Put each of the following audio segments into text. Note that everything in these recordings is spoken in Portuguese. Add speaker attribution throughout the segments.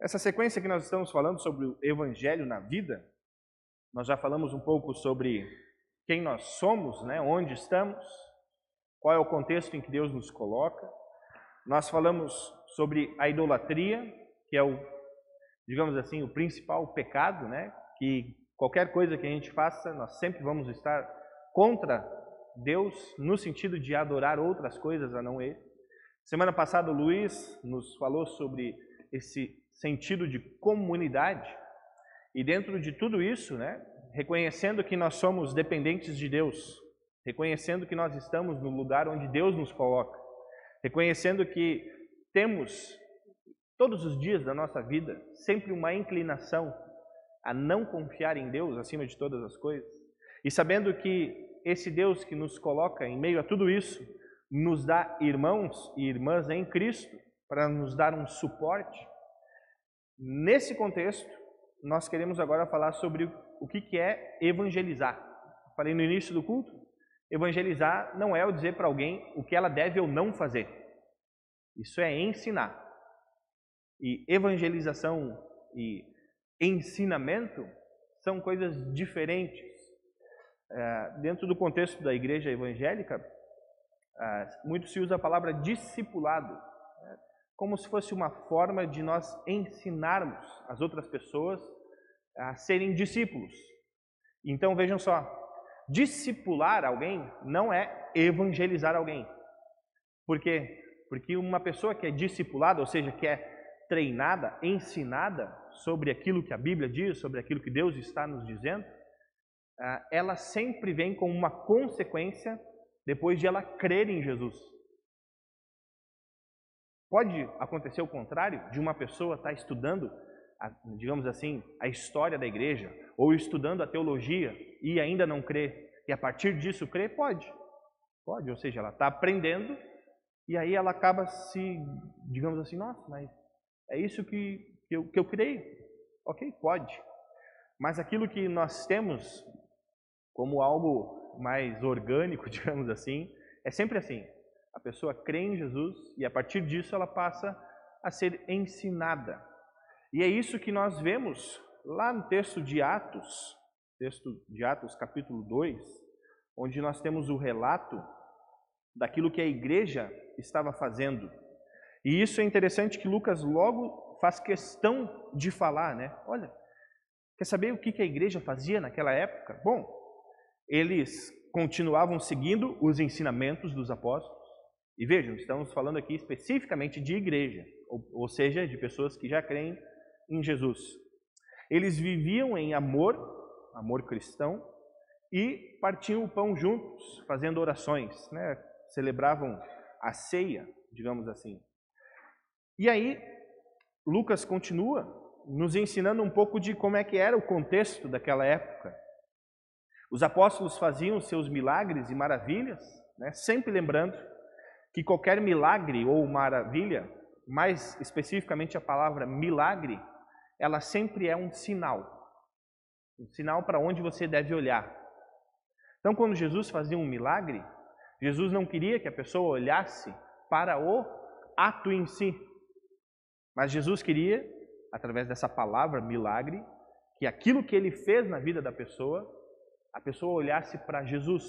Speaker 1: Essa sequência que nós estamos falando sobre o evangelho na vida, nós já falamos um pouco sobre quem nós somos, né? onde estamos, qual é o contexto em que Deus nos coloca. Nós falamos sobre a idolatria, que é o, digamos assim, o principal pecado, né? Que qualquer coisa que a gente faça, nós sempre vamos estar contra Deus no sentido de adorar outras coisas a não Ele. Semana passada o Luiz nos falou sobre esse sentido de comunidade. E dentro de tudo isso, né, reconhecendo que nós somos dependentes de Deus, reconhecendo que nós estamos no lugar onde Deus nos coloca, reconhecendo que temos todos os dias da nossa vida sempre uma inclinação a não confiar em Deus acima de todas as coisas, e sabendo que esse Deus que nos coloca em meio a tudo isso nos dá irmãos e irmãs em Cristo para nos dar um suporte, Nesse contexto, nós queremos agora falar sobre o que é evangelizar. Falei no início do culto, evangelizar não é dizer para alguém o que ela deve ou não fazer. Isso é ensinar. E evangelização e ensinamento são coisas diferentes. É, dentro do contexto da igreja evangélica, é, muito se usa a palavra discipulado como se fosse uma forma de nós ensinarmos as outras pessoas a serem discípulos. Então vejam só, discipular alguém não é evangelizar alguém. Por quê? Porque uma pessoa que é discipulada, ou seja, que é treinada, ensinada sobre aquilo que a Bíblia diz, sobre aquilo que Deus está nos dizendo, ah, ela sempre vem com uma consequência depois de ela crer em Jesus. Pode acontecer o contrário, de uma pessoa estar estudando, digamos assim, a história da igreja, ou estudando a teologia e ainda não crer, e a partir disso crer? Pode. Pode, ou seja, ela está aprendendo e aí ela acaba se, digamos assim, nossa, mas é isso que, que, eu, que eu creio. Ok, pode. Mas aquilo que nós temos como algo mais orgânico, digamos assim, é sempre assim. A pessoa crê em Jesus e a partir disso ela passa a ser ensinada. E é isso que nós vemos lá no texto de Atos, texto de Atos, capítulo 2, onde nós temos o relato daquilo que a igreja estava fazendo. E isso é interessante que Lucas logo faz questão de falar, né? Olha, quer saber o que a igreja fazia naquela época? Bom, eles continuavam seguindo os ensinamentos dos apóstolos, e vejam, estamos falando aqui especificamente de igreja, ou, ou seja, de pessoas que já creem em Jesus. Eles viviam em amor, amor cristão, e partiam o pão juntos, fazendo orações, né? celebravam a ceia, digamos assim. E aí, Lucas continua nos ensinando um pouco de como é que era o contexto daquela época. Os apóstolos faziam seus milagres e maravilhas, né? sempre lembrando que qualquer milagre ou maravilha, mais especificamente a palavra milagre, ela sempre é um sinal. Um sinal para onde você deve olhar. Então, quando Jesus fazia um milagre, Jesus não queria que a pessoa olhasse para o ato em si. Mas Jesus queria, através dessa palavra milagre, que aquilo que ele fez na vida da pessoa, a pessoa olhasse para Jesus,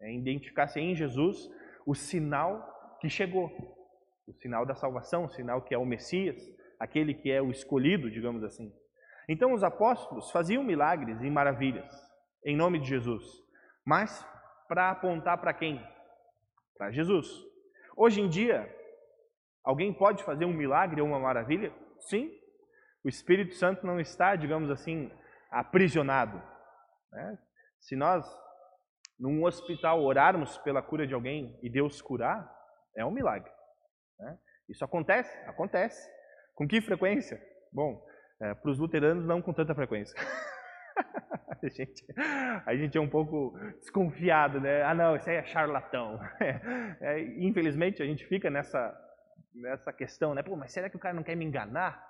Speaker 1: né, identificasse em Jesus o sinal que chegou, o sinal da salvação, o sinal que é o Messias, aquele que é o escolhido, digamos assim. Então os apóstolos faziam milagres e maravilhas em nome de Jesus, mas para apontar para quem? Para Jesus. Hoje em dia, alguém pode fazer um milagre ou uma maravilha? Sim. O Espírito Santo não está, digamos assim, aprisionado. Né? Se nós num hospital orarmos pela cura de alguém e Deus curar, é um milagre. Né? Isso acontece? Acontece. Com que frequência? Bom, é, para os luteranos não com tanta frequência. a, gente, a gente é um pouco desconfiado, né? Ah, não, isso aí é charlatão. É, é, infelizmente, a gente fica nessa, nessa questão, né? Pô, mas será que o cara não quer me enganar?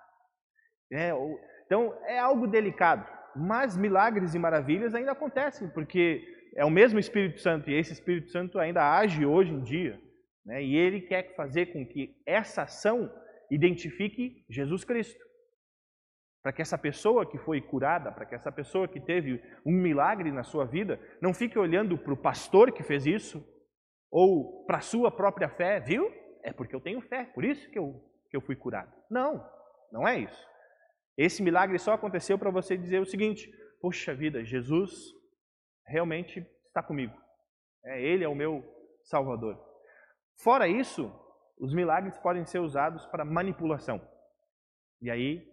Speaker 1: É, ou, então, é algo delicado. Mas milagres e maravilhas ainda acontecem, porque é o mesmo Espírito Santo e esse Espírito Santo ainda age hoje em dia. Né? E ele quer fazer com que essa ação identifique Jesus Cristo. Para que essa pessoa que foi curada, para que essa pessoa que teve um milagre na sua vida, não fique olhando para o pastor que fez isso, ou para a sua própria fé, viu? É porque eu tenho fé, por isso que eu, que eu fui curado. Não, não é isso. Esse milagre só aconteceu para você dizer o seguinte: Poxa vida, Jesus realmente está comigo. É, ele é o meu Salvador. Fora isso, os milagres podem ser usados para manipulação. E aí,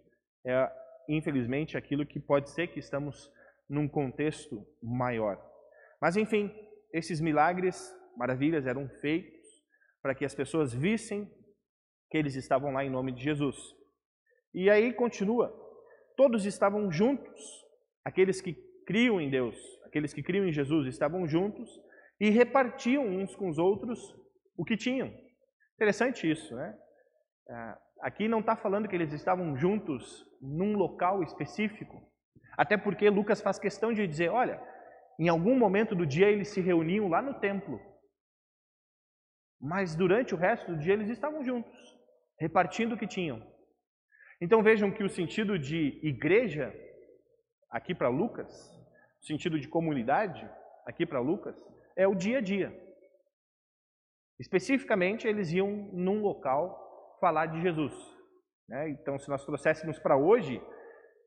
Speaker 1: é, infelizmente, aquilo que pode ser que estamos num contexto maior. Mas, enfim, esses milagres, maravilhas, eram feitos para que as pessoas vissem que eles estavam lá em nome de Jesus. E aí continua: todos estavam juntos, aqueles que criam em Deus, aqueles que criam em Jesus estavam juntos e repartiam uns com os outros o que tinham. Interessante isso, né? Ah, aqui não está falando que eles estavam juntos num local específico, até porque Lucas faz questão de dizer: olha, em algum momento do dia eles se reuniam lá no templo, mas durante o resto do dia eles estavam juntos, repartindo o que tinham. Então vejam que o sentido de igreja, aqui para Lucas, sentido de comunidade, aqui para Lucas, é o dia a dia. Especificamente, eles iam num local falar de Jesus. Né? Então, se nós trouxéssemos para hoje,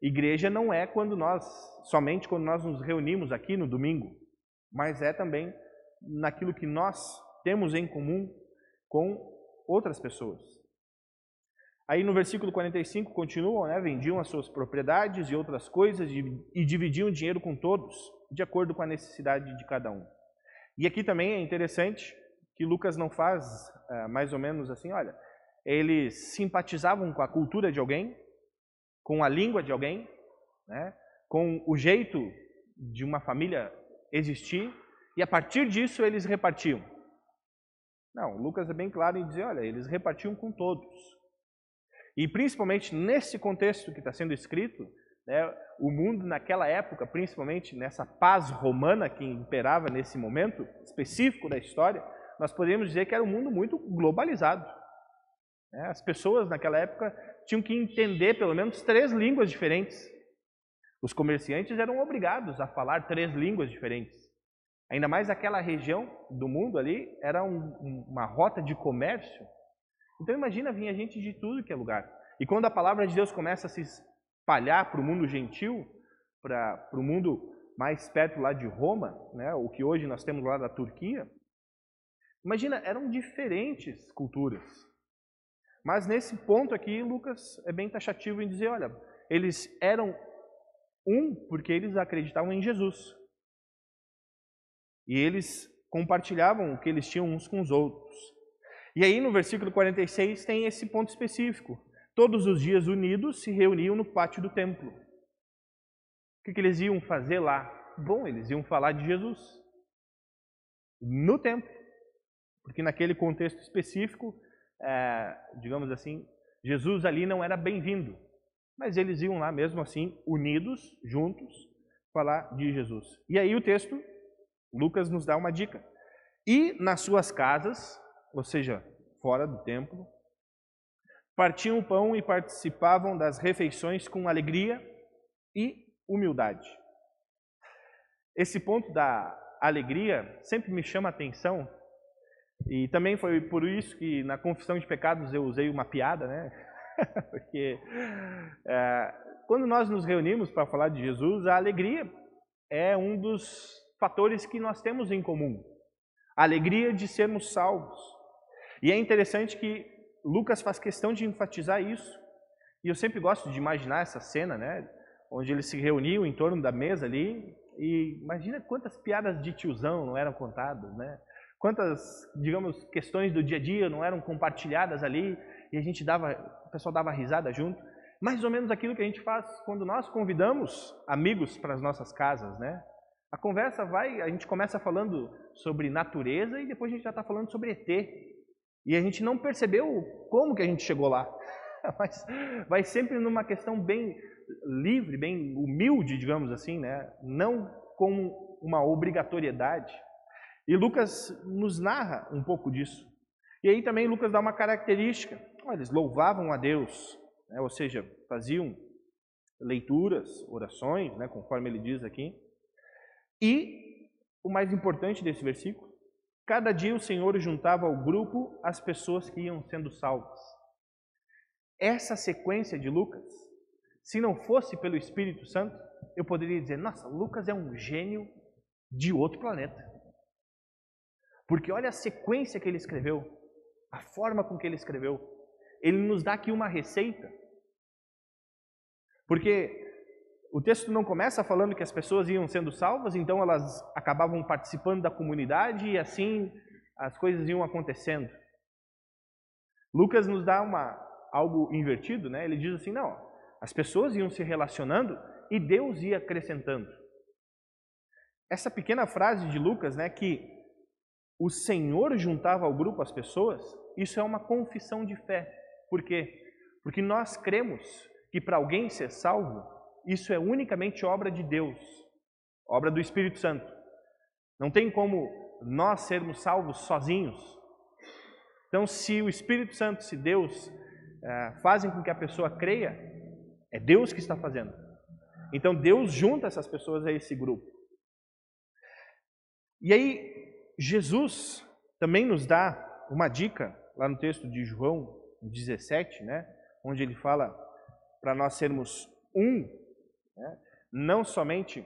Speaker 1: igreja não é quando nós, somente quando nós nos reunimos aqui no domingo, mas é também naquilo que nós temos em comum com outras pessoas. Aí no versículo 45 continuam, né? Vendiam as suas propriedades e outras coisas e dividiam o dinheiro com todos, de acordo com a necessidade de cada um. E aqui também é interessante que Lucas não faz é, mais ou menos assim, olha, eles simpatizavam com a cultura de alguém, com a língua de alguém, né? com o jeito de uma família existir, e a partir disso eles repartiam. Não, Lucas é bem claro em dizer, olha, eles repartiam com todos. E principalmente nesse contexto que está sendo escrito, né, o mundo naquela época, principalmente nessa paz romana que imperava nesse momento específico da história, nós podemos dizer que era um mundo muito globalizado. Né? As pessoas naquela época tinham que entender pelo menos três línguas diferentes. Os comerciantes eram obrigados a falar três línguas diferentes. Ainda mais aquela região do mundo ali era um, uma rota de comércio. Então imagina vinha gente de tudo que é lugar. E quando a palavra de Deus começa a se espalhar para o mundo gentil, para o mundo mais perto lá de Roma, né, o que hoje nós temos lá da Turquia, imagina, eram diferentes culturas. Mas nesse ponto aqui, Lucas é bem taxativo em dizer, olha, eles eram um porque eles acreditavam em Jesus. E eles compartilhavam o que eles tinham uns com os outros. E aí no versículo 46 tem esse ponto específico. Todos os dias unidos se reuniam no pátio do templo. O que, que eles iam fazer lá? Bom, eles iam falar de Jesus no templo, porque naquele contexto específico, é, digamos assim, Jesus ali não era bem-vindo, mas eles iam lá mesmo assim, unidos, juntos, falar de Jesus. E aí o texto Lucas nos dá uma dica. E nas suas casas, ou seja, fora do templo, partiam o pão e participavam das refeições com alegria e humildade. Esse ponto da alegria sempre me chama a atenção e também foi por isso que na confissão de pecados eu usei uma piada, né? Porque é, quando nós nos reunimos para falar de Jesus, a alegria é um dos fatores que nós temos em comum. A alegria de sermos salvos. E é interessante que Lucas faz questão de enfatizar isso. E eu sempre gosto de imaginar essa cena, né? Onde eles se reuniam em torno da mesa ali. E imagina quantas piadas de tiozão não eram contadas, né? Quantas, digamos, questões do dia a dia não eram compartilhadas ali. E a gente dava, o pessoal dava risada junto. Mais ou menos aquilo que a gente faz quando nós convidamos amigos para as nossas casas, né? A conversa vai, a gente começa falando sobre natureza e depois a gente já está falando sobre ET. E a gente não percebeu como que a gente chegou lá. Mas vai sempre numa questão bem livre, bem humilde, digamos assim, né? não com uma obrigatoriedade. E Lucas nos narra um pouco disso. E aí também Lucas dá uma característica, eles louvavam a Deus, né? ou seja, faziam leituras, orações, né? conforme ele diz aqui. E o mais importante desse versículo, cada dia o Senhor juntava ao grupo as pessoas que iam sendo salvas. Essa sequência de Lucas, se não fosse pelo Espírito Santo, eu poderia dizer: nossa, Lucas é um gênio de outro planeta. Porque olha a sequência que ele escreveu, a forma com que ele escreveu. Ele nos dá aqui uma receita. Porque o texto não começa falando que as pessoas iam sendo salvas, então elas acabavam participando da comunidade e assim as coisas iam acontecendo. Lucas nos dá uma, algo invertido, né? Ele diz assim: não, as pessoas iam se relacionando e Deus ia acrescentando. Essa pequena frase de Lucas, né, que o Senhor juntava ao grupo as pessoas, isso é uma confissão de fé. Por quê? Porque nós cremos que para alguém ser salvo, isso é unicamente obra de Deus, obra do Espírito Santo. Não tem como nós sermos salvos sozinhos. Então, se o Espírito Santo, se Deus é, fazem com que a pessoa creia, é Deus que está fazendo. Então, Deus junta essas pessoas a esse grupo. E aí, Jesus também nos dá uma dica, lá no texto de João 17, né, onde ele fala para nós sermos um, né, não somente,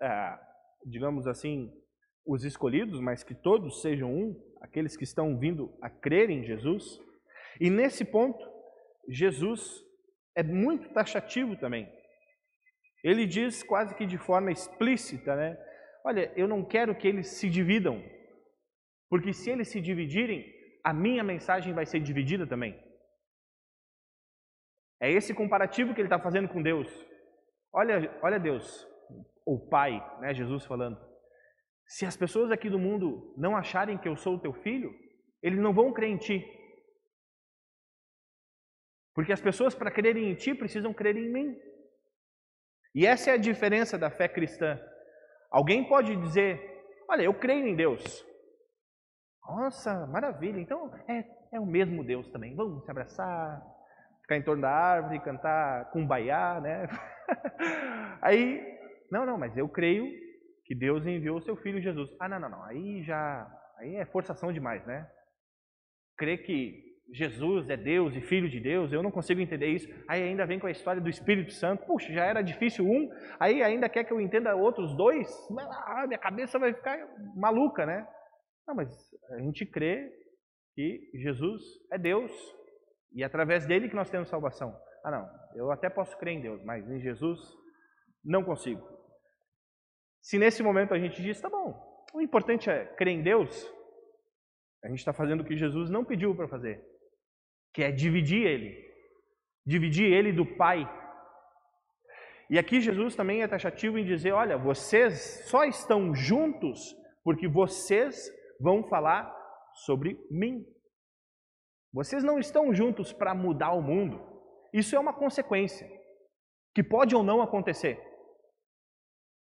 Speaker 1: ah, digamos assim, os escolhidos, mas que todos sejam um, aqueles que estão vindo a crer em Jesus. E nesse ponto, Jesus é muito taxativo também. Ele diz quase que de forma explícita, né? Olha, eu não quero que eles se dividam, porque se eles se dividirem, a minha mensagem vai ser dividida também. É esse comparativo que ele está fazendo com Deus. Olha, olha Deus, o Pai, né, Jesus falando. Se as pessoas aqui do mundo não acharem que eu sou o teu filho, eles não vão crer em ti. Porque as pessoas, para crerem em ti, precisam crer em mim. E essa é a diferença da fé cristã. Alguém pode dizer: Olha, eu creio em Deus. Nossa, maravilha. Então é, é o mesmo Deus também. Vamos se abraçar, ficar em torno da árvore, cantar cumbaiá, né? Aí, não, não, mas eu creio que Deus enviou o seu filho Jesus. Ah, não, não, não. Aí já, aí é forçação demais, né? Crer que Jesus é Deus e Filho de Deus, eu não consigo entender isso. Aí ainda vem com a história do Espírito Santo. Puxa, já era difícil um, aí ainda quer que eu entenda outros dois? Ah, minha cabeça vai ficar maluca, né? Não, mas a gente crê que Jesus é Deus e é através dele que nós temos salvação. Ah, não, eu até posso crer em Deus, mas em Jesus não consigo. Se nesse momento a gente diz, tá bom, o importante é crer em Deus, a gente está fazendo o que Jesus não pediu para fazer que é dividir ele, dividir ele do Pai. E aqui Jesus também é taxativo em dizer: olha, vocês só estão juntos porque vocês vão falar sobre mim. Vocês não estão juntos para mudar o mundo. Isso é uma consequência que pode ou não acontecer.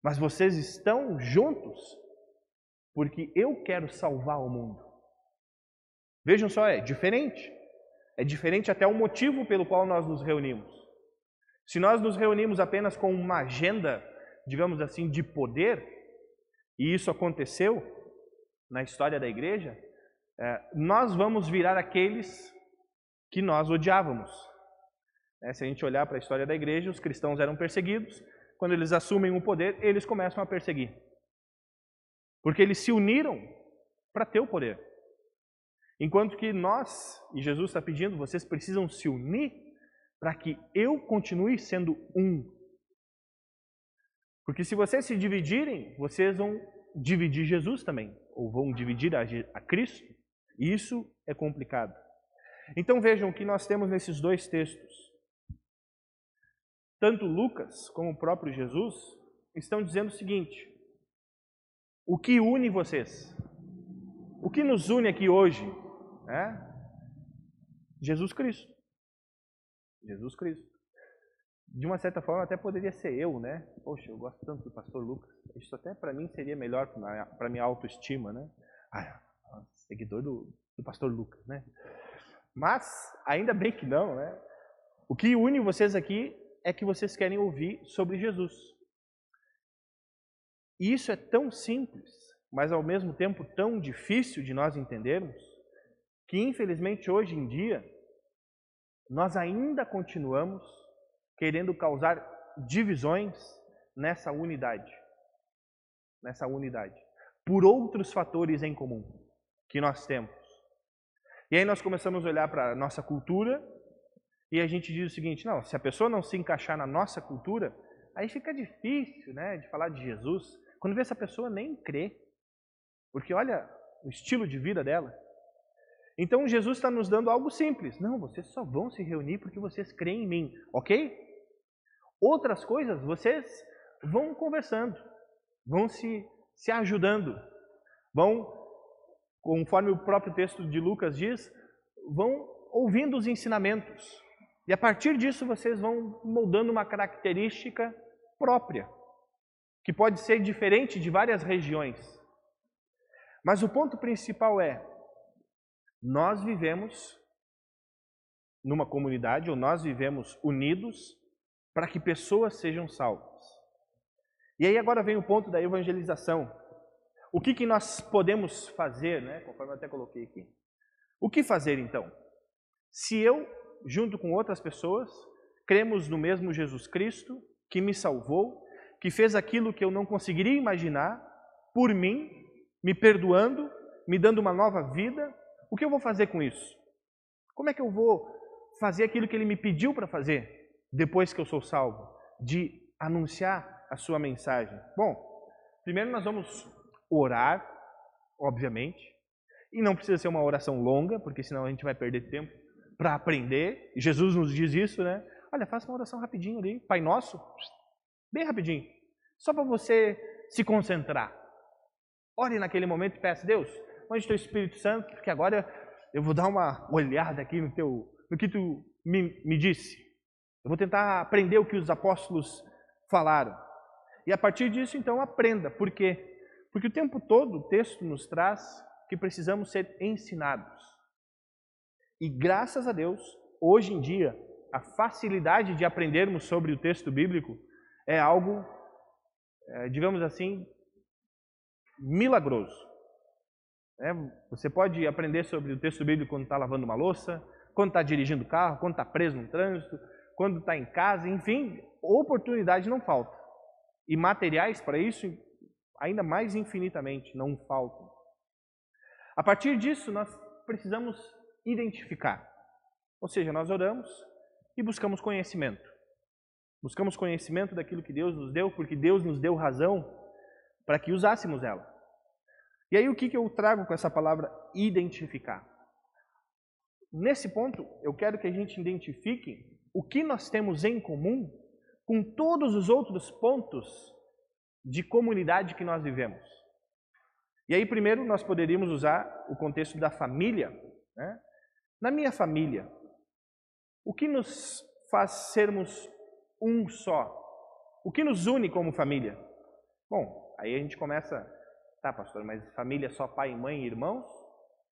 Speaker 1: Mas vocês estão juntos porque eu quero salvar o mundo. Vejam só, é diferente. É diferente até o motivo pelo qual nós nos reunimos. Se nós nos reunimos apenas com uma agenda, digamos assim, de poder, e isso aconteceu na história da igreja, é, nós vamos virar aqueles que nós odiávamos. É, se a gente olhar para a história da igreja, os cristãos eram perseguidos, quando eles assumem o poder, eles começam a perseguir. Porque eles se uniram para ter o poder. Enquanto que nós, e Jesus está pedindo, vocês precisam se unir para que eu continue sendo um. Porque se vocês se dividirem, vocês vão dividir Jesus também, ou vão dividir a, a Cristo, isso é complicado. Então vejam que nós temos nesses dois textos. Tanto Lucas como o próprio Jesus estão dizendo o seguinte: o que une vocês? O que nos une aqui hoje é Jesus Cristo. Jesus Cristo. De uma certa forma, até poderia ser eu, né? Poxa, eu gosto tanto do pastor Lucas. Isso até para mim seria melhor para minha autoestima, né? Ah, seguidor do, do pastor Lucas, né? Mas, ainda bem que não, né? O que une vocês aqui é que vocês querem ouvir sobre Jesus. E isso é tão simples, mas ao mesmo tempo tão difícil de nós entendermos, que infelizmente hoje em dia nós ainda continuamos querendo causar divisões nessa unidade. Nessa unidade. Por outros fatores em comum que nós temos. E aí nós começamos a olhar para a nossa cultura e a gente diz o seguinte: não, se a pessoa não se encaixar na nossa cultura, aí fica difícil né, de falar de Jesus. Quando vê essa pessoa nem crê. Porque olha o estilo de vida dela. Então Jesus está nos dando algo simples. Não, vocês só vão se reunir porque vocês creem em mim, ok? Outras coisas vocês vão conversando, vão se, se ajudando, vão, conforme o próprio texto de Lucas diz, vão ouvindo os ensinamentos. E a partir disso vocês vão moldando uma característica própria, que pode ser diferente de várias regiões. Mas o ponto principal é: nós vivemos numa comunidade, ou nós vivemos unidos para que pessoas sejam salvas. E aí agora vem o ponto da evangelização. O que, que nós podemos fazer, né? conforme eu até coloquei aqui. O que fazer então? Se eu, junto com outras pessoas, cremos no mesmo Jesus Cristo, que me salvou, que fez aquilo que eu não conseguiria imaginar, por mim, me perdoando, me dando uma nova vida, o que eu vou fazer com isso? Como é que eu vou fazer aquilo que ele me pediu para fazer? depois que eu sou salvo, de anunciar a sua mensagem? Bom, primeiro nós vamos orar, obviamente, e não precisa ser uma oração longa, porque senão a gente vai perder tempo para aprender. Jesus nos diz isso, né? Olha, faça uma oração rapidinho ali, Pai Nosso, bem rapidinho, só para você se concentrar. Ore naquele momento e peça, Deus, onde está o Espírito Santo? Porque agora eu vou dar uma olhada aqui no, teu, no que tu me, me disse. Eu vou tentar aprender o que os apóstolos falaram. E a partir disso, então, aprenda. Por quê? Porque o tempo todo o texto nos traz que precisamos ser ensinados. E graças a Deus, hoje em dia, a facilidade de aprendermos sobre o texto bíblico é algo, é, digamos assim, milagroso. É, você pode aprender sobre o texto bíblico quando está lavando uma louça, quando está dirigindo o carro, quando está preso no trânsito, quando está em casa, enfim, oportunidade não falta. E materiais para isso, ainda mais infinitamente, não faltam. A partir disso, nós precisamos identificar. Ou seja, nós oramos e buscamos conhecimento. Buscamos conhecimento daquilo que Deus nos deu, porque Deus nos deu razão para que usássemos ela. E aí, o que, que eu trago com essa palavra identificar? Nesse ponto, eu quero que a gente identifique o que nós temos em comum com todos os outros pontos de comunidade que nós vivemos. E aí, primeiro, nós poderíamos usar o contexto da família. Né? Na minha família, o que nos faz sermos um só? O que nos une como família? Bom, aí a gente começa, tá, pastor, mas família é só pai, mãe e irmãos?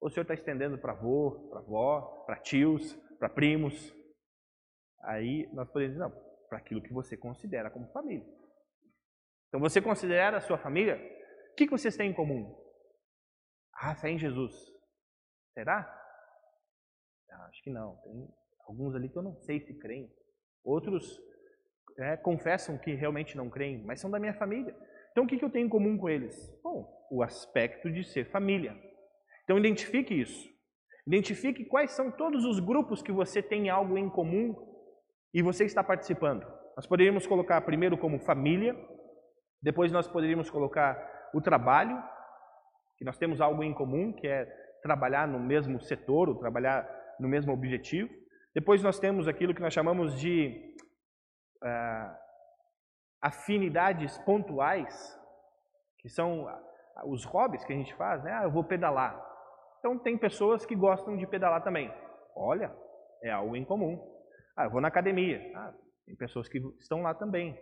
Speaker 1: Ou o senhor está estendendo para avô, para avó, para tios, para primos? Aí nós podemos dizer, não, para aquilo que você considera como família. Então você considera a sua família? O que, vocês têm em comum? Ah, fé em Jesus. Será? Ah, acho que não. Tem alguns ali que eu não sei se creem. Outros é, confessam que realmente não creem, mas são da minha família. Então o que, eu tenho em comum com eles? Bom, o aspecto de ser família. Então identifique isso. Identifique quais são todos os grupos que você tem algo em comum e você está participando. Nós poderíamos colocar primeiro como família, depois nós poderíamos colocar o trabalho, que nós temos algo em comum, que é trabalhar no mesmo setor, ou trabalhar no mesmo objetivo. Depois nós temos aquilo que nós chamamos de uh, afinidades pontuais, que são os hobbies que a gente faz, né? Ah, eu vou pedalar. Então tem pessoas que gostam de pedalar também. Olha, é algo em comum. Ah, eu vou na academia. Ah, tem pessoas que estão lá também.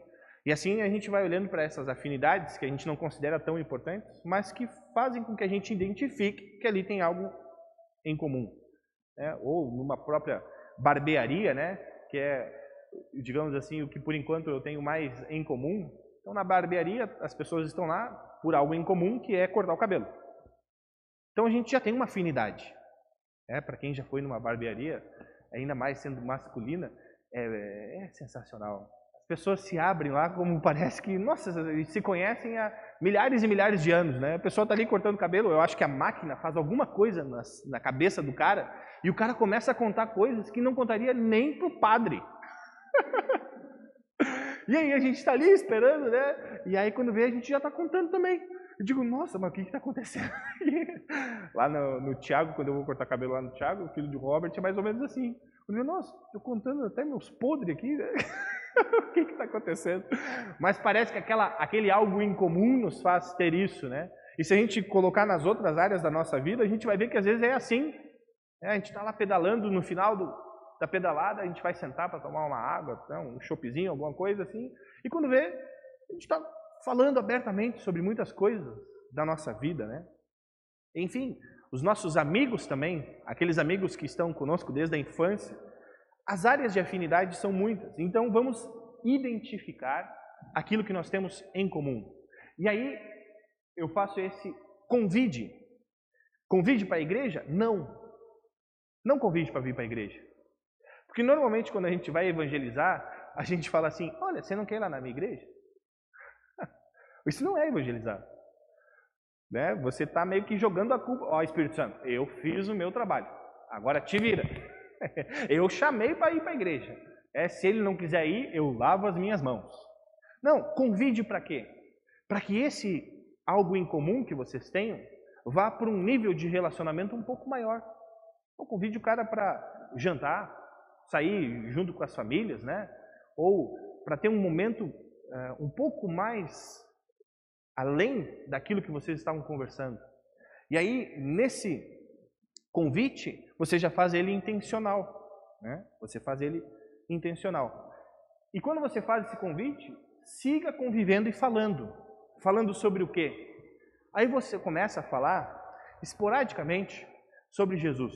Speaker 1: E assim a gente vai olhando para essas afinidades que a gente não considera tão importantes, mas que fazem com que a gente identifique que ali tem algo em comum. né? ou numa própria barbearia, né? que é, digamos assim, o que por enquanto eu tenho mais em comum. Então, na barbearia, as pessoas estão lá por algo em comum, que é cortar o cabelo. Então, a gente já tem uma afinidade. É, Para quem já foi numa barbearia, ainda mais sendo masculina, é, é sensacional pessoas se abrem lá como parece que, nossa, se conhecem há milhares e milhares de anos, né? A pessoa está ali cortando cabelo, eu acho que a máquina faz alguma coisa na, na cabeça do cara e o cara começa a contar coisas que não contaria nem pro padre. e aí a gente está ali esperando, né? E aí quando vê a gente já está contando também. Eu digo, nossa, mas o que está acontecendo? lá no, no Tiago, quando eu vou cortar cabelo lá no Tiago, o filho de Robert, é mais ou menos assim. Eu digo, nossa, estou contando até meus podres aqui, né? o que está acontecendo? Mas parece que aquela, aquele algo em comum nos faz ter isso, né? E se a gente colocar nas outras áreas da nossa vida, a gente vai ver que às vezes é assim. Né? A gente está lá pedalando, no final do, da pedalada, a gente vai sentar para tomar uma água, né? um choppzinho, alguma coisa assim. E quando vê, a gente está falando abertamente sobre muitas coisas da nossa vida, né? Enfim, os nossos amigos também, aqueles amigos que estão conosco desde a infância, as áreas de afinidade são muitas, então vamos identificar aquilo que nós temos em comum. E aí eu faço esse convide. Convide para a igreja? Não. Não convide para vir para a igreja. Porque normalmente quando a gente vai evangelizar, a gente fala assim: olha, você não quer ir lá na minha igreja? Isso não é evangelizar. Né? Você está meio que jogando a culpa. Ó, Espírito Santo, eu fiz o meu trabalho. Agora te vira. eu chamei para ir para a igreja. É, se ele não quiser ir, eu lavo as minhas mãos. Não, convide para quê? Para que esse algo em comum que vocês tenham vá para um nível de relacionamento um pouco maior. Convide o cara para jantar, sair junto com as famílias, né? Ou para ter um momento uh, um pouco mais além daquilo que vocês estavam conversando. E aí, nesse convite, você já faz ele intencional. Né? Você faz ele intencional. E quando você faz esse convite, siga convivendo e falando. Falando sobre o quê? Aí você começa a falar esporadicamente sobre Jesus.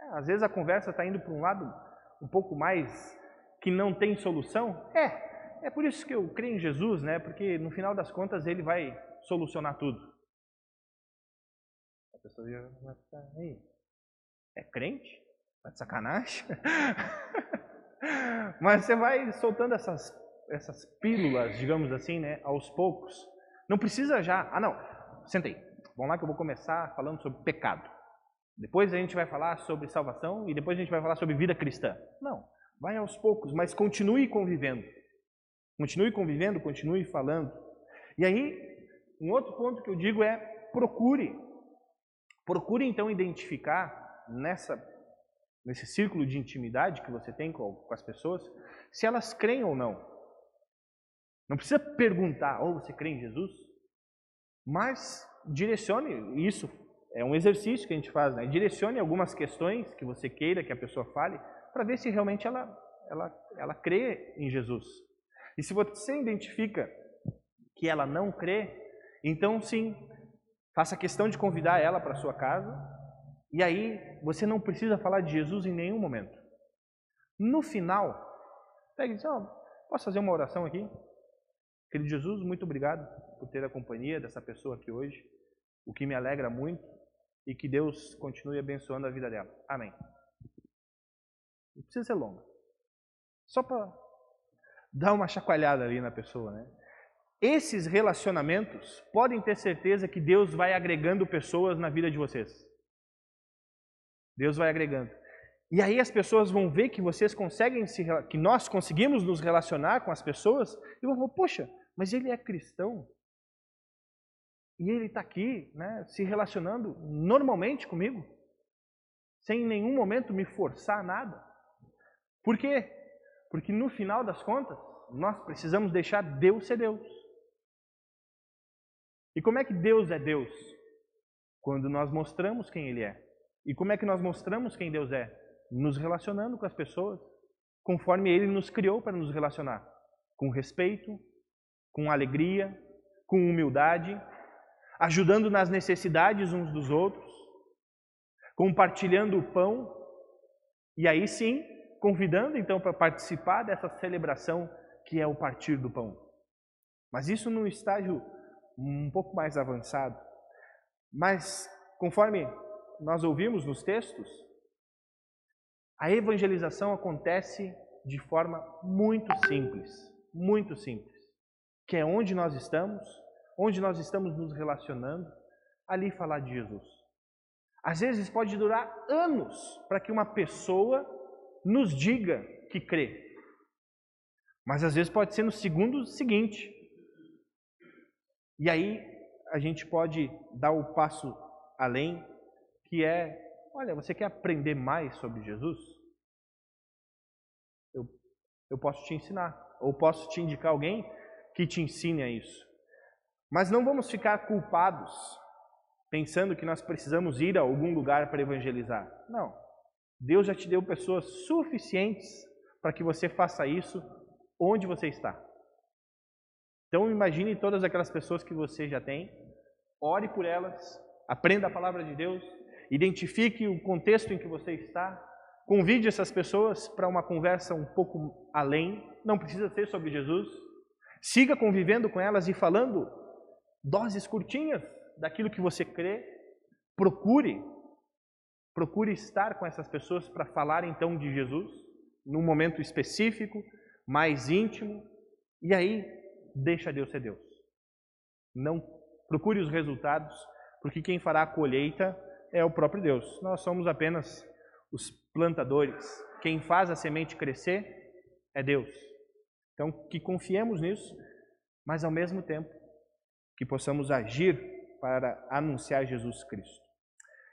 Speaker 1: É, às vezes a conversa está indo para um lado um pouco mais que não tem solução. É, é por isso que eu creio em Jesus, né? Porque no final das contas ele vai solucionar tudo pessoa já vai ficar, aí, é crente? Tá de sacanagem? Mas você vai soltando essas, essas pílulas, digamos assim, né, aos poucos. Não precisa já, ah não, senta aí, vamos lá que eu vou começar falando sobre pecado. Depois a gente vai falar sobre salvação e depois a gente vai falar sobre vida cristã. Não, vai aos poucos, mas continue convivendo. Continue convivendo, continue falando. E aí, um outro ponto que eu digo é procure Procure então identificar nessa, nesse círculo de intimidade que você tem com, com as pessoas, se elas creem ou não. Não precisa perguntar, ou oh, você crê em Jesus? Mas direcione isso. É um exercício que a gente faz, né? Direcione algumas questões que você queira que a pessoa fale, para ver se realmente ela, ela, ela crê em Jesus. E se você identifica que ela não crê, então sim, Faça questão de convidar ela para sua casa. E aí você não precisa falar de Jesus em nenhum momento. No final, pega e diz: oh, Posso fazer uma oração aqui? Querido Jesus, muito obrigado por ter a companhia dessa pessoa aqui hoje, o que me alegra muito e que Deus continue abençoando a vida dela. Amém. Não precisa ser longa. Só para dar uma chacoalhada ali na pessoa, né? Esses relacionamentos podem ter certeza que Deus vai agregando pessoas na vida de vocês. Deus vai agregando. E aí as pessoas vão ver que vocês conseguem se que nós conseguimos nos relacionar com as pessoas e vão falar, poxa, mas ele é cristão. E ele está aqui, né, se relacionando normalmente comigo, sem em nenhum momento me forçar nada. Por quê? Porque no final das contas, nós precisamos deixar Deus ser Deus. E como é que Deus é Deus? Quando nós mostramos quem Ele é. E como é que nós mostramos quem Deus é? Nos relacionando com as pessoas, conforme Ele nos criou para nos relacionar. Com respeito, com alegria, com humildade, ajudando nas necessidades uns dos outros, compartilhando o pão e aí sim convidando então para participar dessa celebração que é o partir do pão. Mas isso num estágio um pouco mais avançado. Mas conforme nós ouvimos nos textos, a evangelização acontece de forma muito simples, muito simples, que é onde nós estamos, onde nós estamos nos relacionando, ali falar de Jesus. Às vezes pode durar anos para que uma pessoa nos diga que crê. Mas às vezes pode ser no segundo seguinte. E aí a gente pode dar o passo além, que é, olha, você quer aprender mais sobre Jesus? Eu, eu posso te ensinar, ou posso te indicar alguém que te ensine a isso. Mas não vamos ficar culpados pensando que nós precisamos ir a algum lugar para evangelizar. Não. Deus já te deu pessoas suficientes para que você faça isso onde você está. Então imagine todas aquelas pessoas que você já tem, ore por elas, aprenda a palavra de Deus, identifique o contexto em que você está, convide essas pessoas para uma conversa um pouco além, não precisa ser sobre Jesus. Siga convivendo com elas e falando doses curtinhas daquilo que você crê. Procure, procure estar com essas pessoas para falar então de Jesus, num momento específico, mais íntimo, e aí deixa Deus ser Deus. Não procure os resultados, porque quem fará a colheita é o próprio Deus. Nós somos apenas os plantadores. Quem faz a semente crescer é Deus. Então, que confiemos nisso, mas ao mesmo tempo que possamos agir para anunciar Jesus Cristo.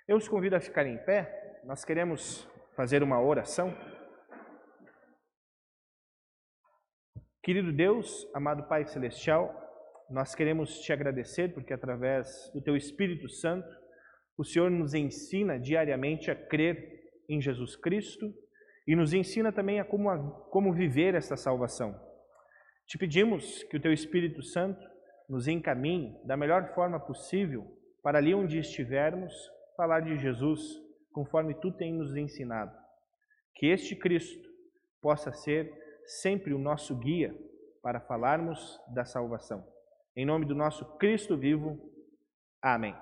Speaker 1: Eu os convido a ficar em pé, nós queremos fazer uma oração. Querido Deus, amado Pai Celestial, nós queremos te agradecer porque através do teu Espírito Santo, o Senhor nos ensina diariamente a crer em Jesus Cristo e nos ensina também a como, a como viver essa salvação. Te pedimos que o teu Espírito Santo nos encaminhe da melhor forma possível para ali onde estivermos falar de Jesus, conforme tu tens nos ensinado. Que este Cristo possa ser sempre o nosso guia para falarmos da salvação. Em nome do nosso Cristo vivo. Amém.